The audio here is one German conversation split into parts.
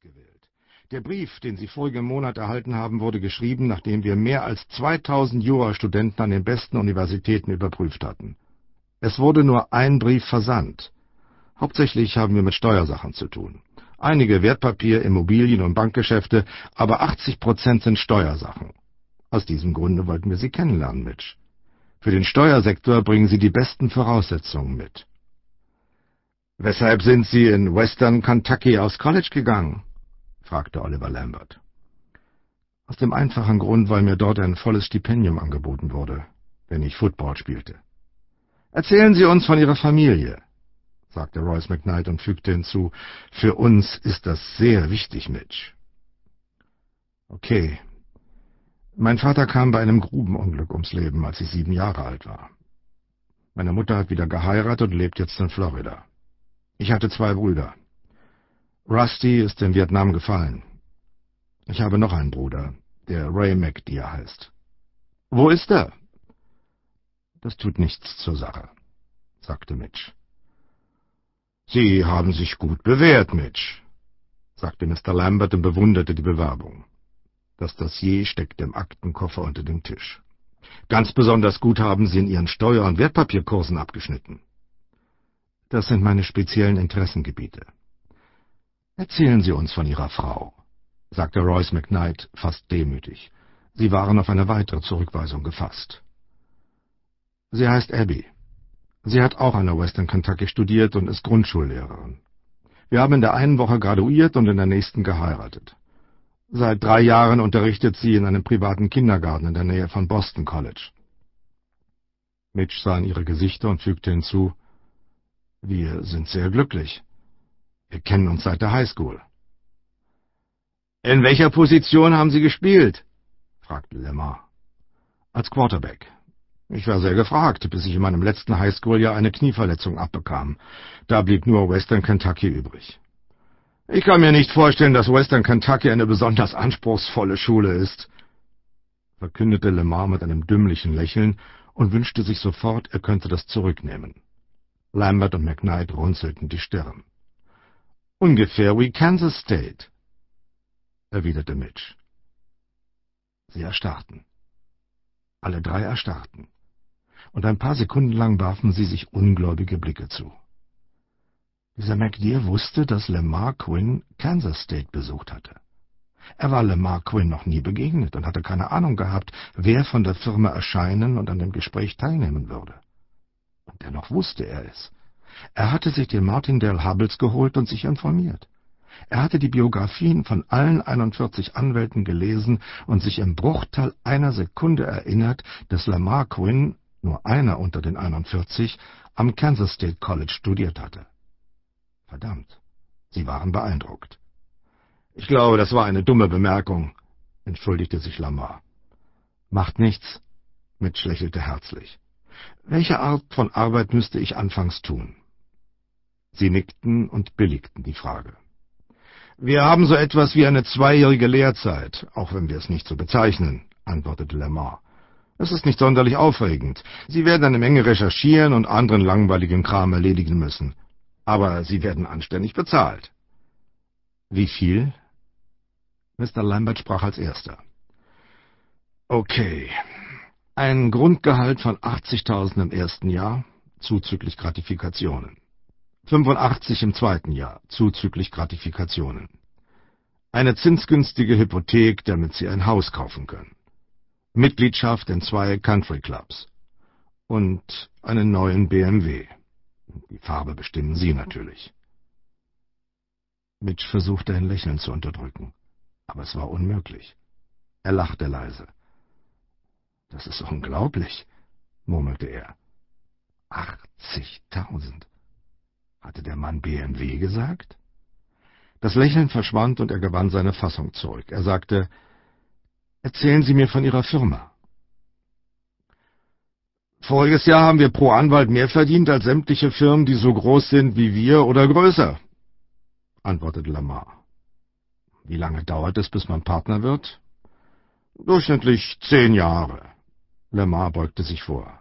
ausgewählt. Der Brief, den Sie vorigen Monat erhalten haben, wurde geschrieben, nachdem wir mehr als 2000 Jurastudenten an den besten Universitäten überprüft hatten. Es wurde nur ein Brief versandt. Hauptsächlich haben wir mit Steuersachen zu tun. Einige Wertpapier-, Immobilien- und Bankgeschäfte, aber 80 Prozent sind Steuersachen. Aus diesem Grunde wollten wir Sie kennenlernen, Mitch. Für den Steuersektor bringen Sie die besten Voraussetzungen mit. Weshalb sind Sie in Western Kentucky aufs College gegangen? Fragte Oliver Lambert. Aus dem einfachen Grund, weil mir dort ein volles Stipendium angeboten wurde, wenn ich Football spielte. Erzählen Sie uns von Ihrer Familie, sagte Royce McKnight und fügte hinzu, für uns ist das sehr wichtig, Mitch. Okay. Mein Vater kam bei einem Grubenunglück ums Leben, als ich sieben Jahre alt war. Meine Mutter hat wieder geheiratet und lebt jetzt in Florida. Ich hatte zwei Brüder. Rusty ist in Vietnam gefallen. Ich habe noch einen Bruder, der Ray McDear heißt. Wo ist er? Das tut nichts zur Sache, sagte Mitch. Sie haben sich gut bewährt, Mitch, sagte Mr. Lambert und bewunderte die Bewerbung. Das Dossier steckte im Aktenkoffer unter dem Tisch. Ganz besonders gut haben Sie in Ihren Steuer- und Wertpapierkursen abgeschnitten. Das sind meine speziellen Interessengebiete. Erzählen Sie uns von Ihrer Frau, sagte Royce McKnight fast demütig. Sie waren auf eine weitere Zurückweisung gefasst. Sie heißt Abby. Sie hat auch an der Western Kentucky studiert und ist Grundschullehrerin. Wir haben in der einen Woche graduiert und in der nächsten geheiratet. Seit drei Jahren unterrichtet sie in einem privaten Kindergarten in der Nähe von Boston College. Mitch sah in ihre Gesichter und fügte hinzu, wir sind sehr glücklich. Wir kennen uns seit der Highschool. In welcher Position haben Sie gespielt? fragte Lemar. Als Quarterback. Ich war sehr gefragt, bis ich in meinem letzten Highschool-Jahr eine Knieverletzung abbekam. Da blieb nur Western Kentucky übrig. Ich kann mir nicht vorstellen, dass Western Kentucky eine besonders anspruchsvolle Schule ist, verkündete Lemar mit einem dümmlichen Lächeln und wünschte sich sofort, er könnte das zurücknehmen. Lambert und McKnight runzelten die Stirn. Ungefähr wie Kansas State, erwiderte Mitch. Sie erstarrten. Alle drei erstarrten. Und ein paar Sekunden lang warfen sie sich ungläubige Blicke zu. Dieser McDear wusste, dass Lamar Quinn Kansas State besucht hatte. Er war Lamar Quinn noch nie begegnet und hatte keine Ahnung gehabt, wer von der Firma erscheinen und an dem Gespräch teilnehmen würde. Und dennoch wusste er es. Er hatte sich den Martindale Hubbles geholt und sich informiert. Er hatte die Biografien von allen 41 Anwälten gelesen und sich im Bruchteil einer Sekunde erinnert, dass Lamar Quinn, nur einer unter den 41, am Kansas State College studiert hatte. Verdammt, sie waren beeindruckt. Ich glaube, das war eine dumme Bemerkung, entschuldigte sich Lamar. Macht nichts, Mitch lächelte herzlich. Welche Art von Arbeit müsste ich anfangs tun? Sie nickten und billigten die Frage. Wir haben so etwas wie eine zweijährige Lehrzeit, auch wenn wir es nicht so bezeichnen, antwortete Lamar. Es ist nicht sonderlich aufregend. Sie werden eine Menge recherchieren und anderen langweiligen Kram erledigen müssen. Aber Sie werden anständig bezahlt. Wie viel? Mr. Lambert sprach als erster. Okay. Ein Grundgehalt von 80.000 im ersten Jahr, zuzüglich Gratifikationen. 85 im zweiten Jahr, zuzüglich Gratifikationen. Eine zinsgünstige Hypothek, damit Sie ein Haus kaufen können. Mitgliedschaft in zwei Country Clubs. Und einen neuen BMW. Die Farbe bestimmen Sie natürlich. Mitch versuchte ein Lächeln zu unterdrücken, aber es war unmöglich. Er lachte leise. Das ist unglaublich, murmelte er. Achtzigtausend. Hatte der Mann BMW gesagt? Das Lächeln verschwand und er gewann seine Fassung zurück. Er sagte, Erzählen Sie mir von Ihrer Firma. Voriges Jahr haben wir pro Anwalt mehr verdient als sämtliche Firmen, die so groß sind wie wir oder größer, antwortete Lamar. Wie lange dauert es, bis man Partner wird? Durchschnittlich zehn Jahre. Lamar beugte sich vor.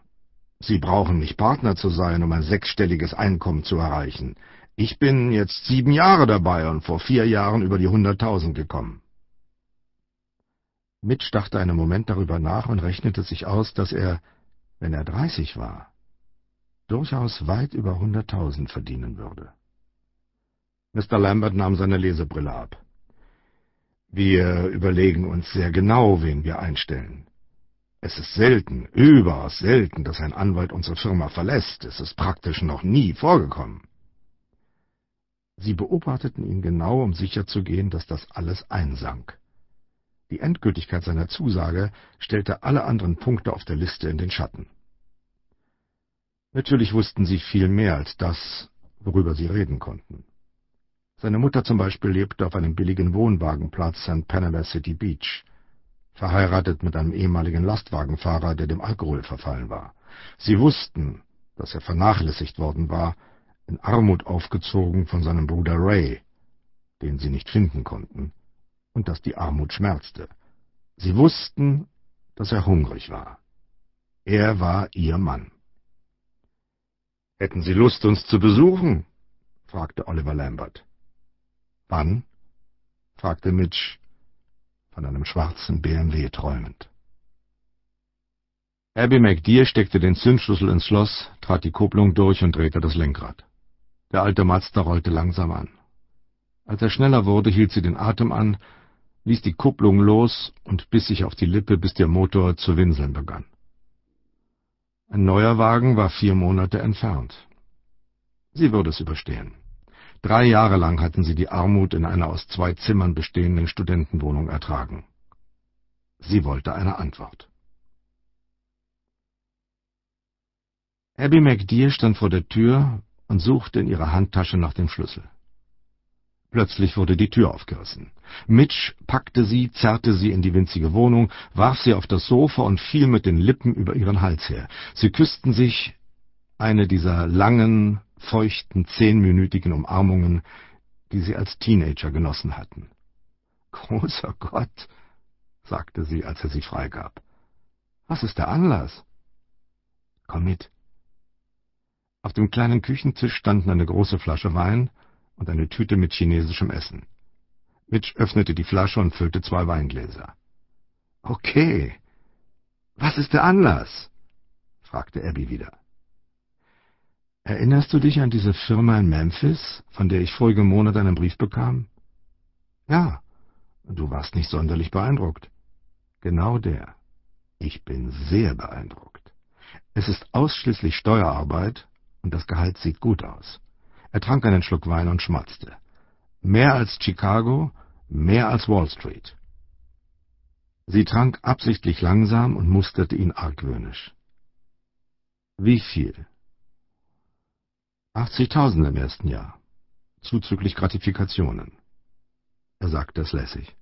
Sie brauchen nicht Partner zu sein, um ein sechsstelliges Einkommen zu erreichen. Ich bin jetzt sieben Jahre dabei und vor vier Jahren über die hunderttausend gekommen. Mitch dachte einen Moment darüber nach und rechnete sich aus, dass er, wenn er dreißig war, durchaus weit über hunderttausend verdienen würde. Mr. Lambert nahm seine Lesebrille ab. Wir überlegen uns sehr genau, wen wir einstellen. Es ist selten, überaus selten, dass ein Anwalt unsere Firma verlässt. Es ist praktisch noch nie vorgekommen. Sie beobachteten ihn genau, um sicherzugehen, dass das alles einsank. Die Endgültigkeit seiner Zusage stellte alle anderen Punkte auf der Liste in den Schatten. Natürlich wussten sie viel mehr als das, worüber sie reden konnten. Seine Mutter zum Beispiel lebte auf einem billigen Wohnwagenplatz an Panama City Beach, verheiratet mit einem ehemaligen Lastwagenfahrer, der dem Alkohol verfallen war. Sie wussten, dass er vernachlässigt worden war in Armut aufgezogen von seinem Bruder Ray, den sie nicht finden konnten, und dass die Armut schmerzte. Sie wussten, dass er hungrig war. Er war ihr Mann. »Hätten Sie Lust, uns zu besuchen?« fragte Oliver Lambert. »Wann?« fragte Mitch, von einem schwarzen BMW träumend. Abby McDear steckte den Zündschlüssel ins Schloss, trat die Kupplung durch und drehte das Lenkrad. Der alte Mazda rollte langsam an. Als er schneller wurde, hielt sie den Atem an, ließ die Kupplung los und biss sich auf die Lippe, bis der Motor zu winseln begann. Ein neuer Wagen war vier Monate entfernt. Sie würde es überstehen. Drei Jahre lang hatten sie die Armut in einer aus zwei Zimmern bestehenden Studentenwohnung ertragen. Sie wollte eine Antwort. Abby McDear stand vor der Tür und suchte in ihrer Handtasche nach dem Schlüssel. Plötzlich wurde die Tür aufgerissen. Mitch packte sie, zerrte sie in die winzige Wohnung, warf sie auf das Sofa und fiel mit den Lippen über ihren Hals her. Sie küssten sich, eine dieser langen, feuchten, zehnminütigen Umarmungen, die sie als Teenager genossen hatten. Großer Gott, sagte sie, als er sie freigab. Was ist der Anlass? Komm mit. Auf dem kleinen Küchentisch standen eine große Flasche Wein und eine Tüte mit chinesischem Essen. Mitch öffnete die Flasche und füllte zwei Weingläser. Okay. Was ist der Anlass? fragte Abby wieder. Erinnerst du dich an diese Firma in Memphis, von der ich vorigen Monat einen Brief bekam? Ja. Du warst nicht sonderlich beeindruckt. Genau der. Ich bin sehr beeindruckt. Es ist ausschließlich Steuerarbeit und das Gehalt sieht gut aus. Er trank einen Schluck Wein und schmatzte. Mehr als Chicago, mehr als Wall Street. Sie trank absichtlich langsam und musterte ihn argwöhnisch. Wie viel? 80.000 im ersten Jahr, zuzüglich Gratifikationen. Er sagte es lässig.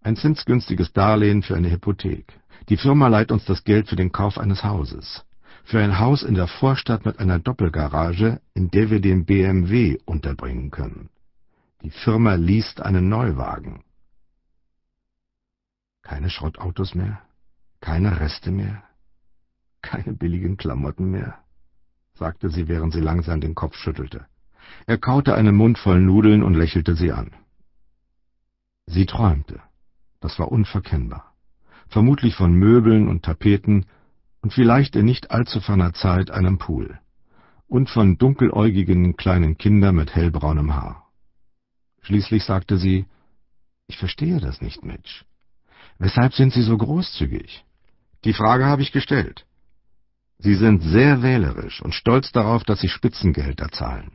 Ein zinsgünstiges Darlehen für eine Hypothek. Die Firma leiht uns das Geld für den Kauf eines Hauses für ein Haus in der Vorstadt mit einer Doppelgarage, in der wir den BMW unterbringen können. Die Firma liest einen Neuwagen. Keine Schrottautos mehr, keine Reste mehr, keine billigen Klamotten mehr, sagte sie, während sie langsam den Kopf schüttelte. Er kaute einen Mund voll Nudeln und lächelte sie an. Sie träumte. Das war unverkennbar. Vermutlich von Möbeln und Tapeten, und vielleicht in nicht allzu ferner Zeit einem Pool und von dunkeläugigen kleinen Kindern mit hellbraunem Haar. Schließlich sagte sie, ich verstehe das nicht, Mitch. Weshalb sind Sie so großzügig? Die Frage habe ich gestellt. Sie sind sehr wählerisch und stolz darauf, dass Sie Spitzengehälter zahlen.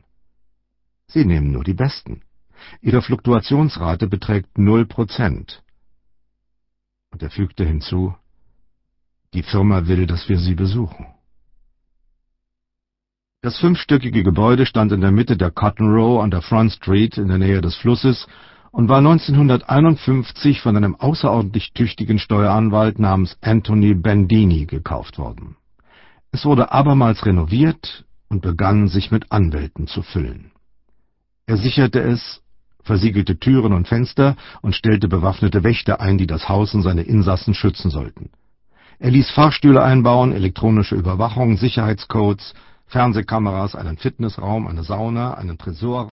Sie nehmen nur die Besten. Ihre Fluktuationsrate beträgt null Prozent. Und er fügte hinzu, die Firma will, dass wir sie besuchen. Das fünfstöckige Gebäude stand in der Mitte der Cotton Row an der Front Street in der Nähe des Flusses und war 1951 von einem außerordentlich tüchtigen Steueranwalt namens Anthony Bandini gekauft worden. Es wurde abermals renoviert und begann sich mit Anwälten zu füllen. Er sicherte es, versiegelte Türen und Fenster und stellte bewaffnete Wächter ein, die das Haus und seine Insassen schützen sollten. Er ließ Fahrstühle einbauen, elektronische Überwachung, Sicherheitscodes, Fernsehkameras, einen Fitnessraum, eine Sauna, einen Tresor